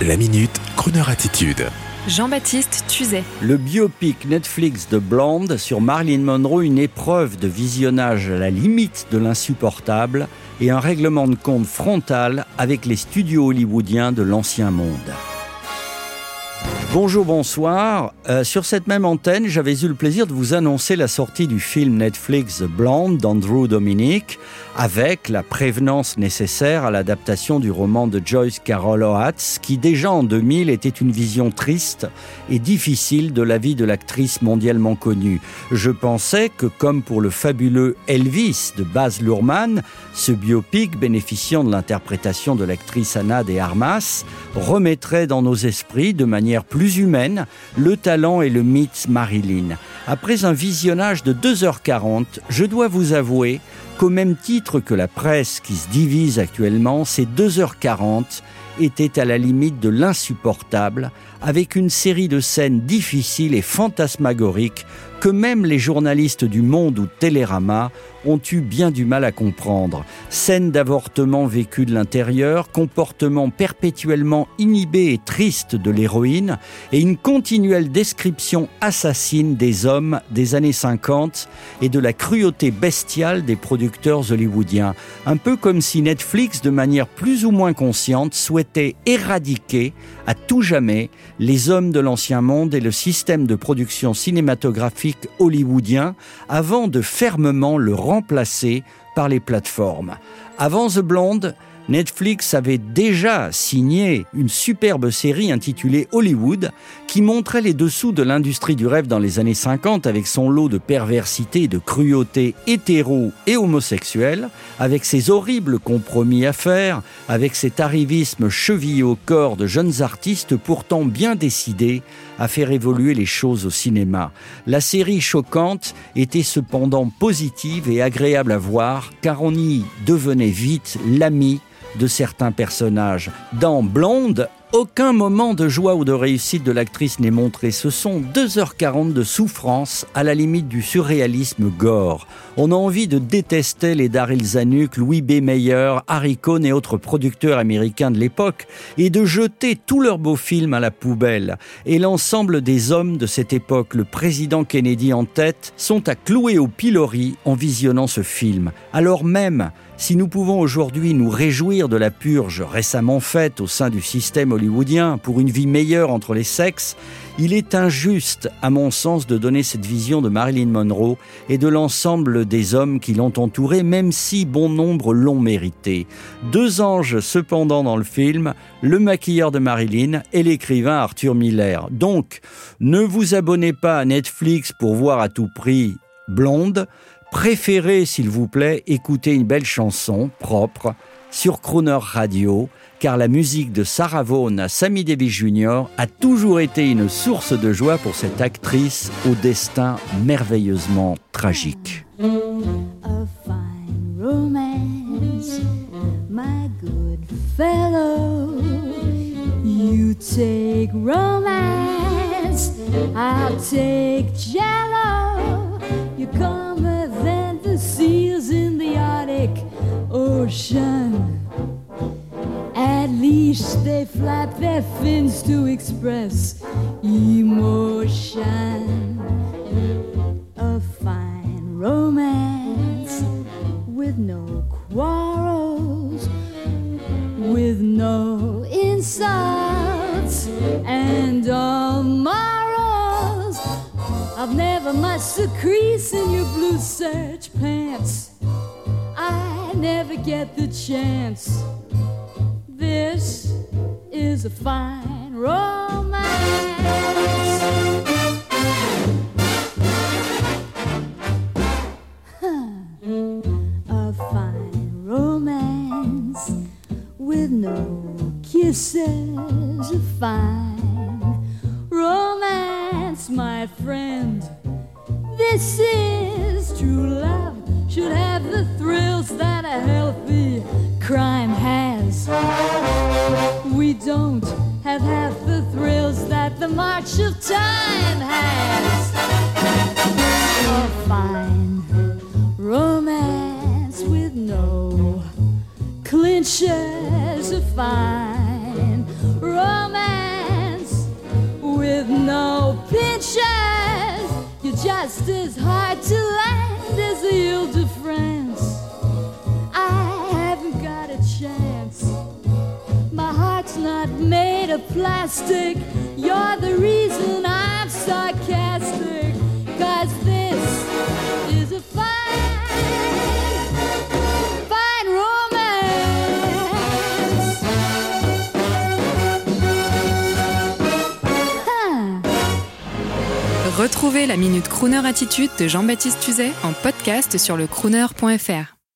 La minute, Kroneur attitude. Jean-Baptiste Tuzet. Le biopic Netflix de Blonde sur Marilyn Monroe, une épreuve de visionnage à la limite de l'insupportable et un règlement de compte frontal avec les studios hollywoodiens de l'ancien monde. Bonjour, bonsoir. Euh, sur cette même antenne, j'avais eu le plaisir de vous annoncer la sortie du film Netflix The Blonde d'Andrew Dominic, avec la prévenance nécessaire à l'adaptation du roman de Joyce Carol Oates, qui déjà en 2000 était une vision triste et difficile de la vie de l'actrice mondialement connue. Je pensais que, comme pour le fabuleux Elvis de Baz Luhrmann, ce biopic bénéficiant de l'interprétation de l'actrice Anna de Armas remettrait dans nos esprits de manière plus humaine, le talent et le mythe Marilyn. Après un visionnage de 2h40, je dois vous avouer qu'au même titre que la presse qui se divise actuellement, ces 2h40 étaient à la limite de l'insupportable, avec une série de scènes difficiles et fantasmagoriques que même les journalistes du Monde ou Télérama ont eu bien du mal à comprendre. Scènes d'avortement vécues de l'intérieur, comportement perpétuellement inhibé et triste de l'héroïne, et une continuelle description assassine des hommes des années 50 et de la cruauté bestiale des producteurs hollywoodiens. Un peu comme si Netflix, de manière plus ou moins consciente, souhaitait éradiquer à tout jamais les hommes de l'ancien monde et le système de production cinématographique hollywoodien avant de fermement le remplacer par les plateformes. Avant The Blonde, Netflix avait déjà signé une superbe série intitulée Hollywood qui montrait les dessous de l'industrie du rêve dans les années 50 avec son lot de perversité et de cruauté hétéro et homosexuelle, avec ses horribles compromis à faire, avec cet arrivisme chevillé au corps de jeunes artistes pourtant bien décidés à faire évoluer les choses au cinéma. La série choquante était cependant positive et agréable à voir car on y devenait vite l'ami de certains personnages. Dans Blonde, aucun moment de joie ou de réussite de l'actrice n'est montré. Ce sont 2h40 de souffrance à la limite du surréalisme gore. On a envie de détester les Daryl Zanuck, Louis B. Mayer, Harry Cohn et autres producteurs américains de l'époque et de jeter tous leurs beaux films à la poubelle. Et l'ensemble des hommes de cette époque, le président Kennedy en tête, sont à clouer au pilori en visionnant ce film. Alors même si nous pouvons aujourd'hui nous réjouir de la purge récemment faite au sein du système hollywoodien pour une vie meilleure entre les sexes, il est injuste, à mon sens, de donner cette vision de Marilyn Monroe et de l'ensemble des hommes qui l'ont entourée, même si bon nombre l'ont mérité. Deux anges cependant dans le film, le maquilleur de Marilyn et l'écrivain Arthur Miller. Donc, ne vous abonnez pas à Netflix pour voir à tout prix Blonde, préférez, s'il vous plaît, écouter une belle chanson propre sur Crooner Radio, car la musique de Sarah Vaughan à Sammy Davis Jr. a toujours été une source de joie pour cette actrice au destin merveilleusement tragique. Ocean. At least they flap their fins to express emotion. A fine romance with no quarrels, with no insults, and all morals. I've never much to crease in your blue serge pants. I never get the chance. This is a fine romance. A fine romance with no kisses. A fine romance, my friend. This is true love, have half the thrills that the march of time has. A fine romance with no clinches. A fine romance with no pinches. You're just as hard to land as you'll do. Plastic. You're the reason I'm sarcastic. Retrouvez la Minute Crooner Attitude de Jean-Baptiste Tuzet en podcast sur le crooner.fr.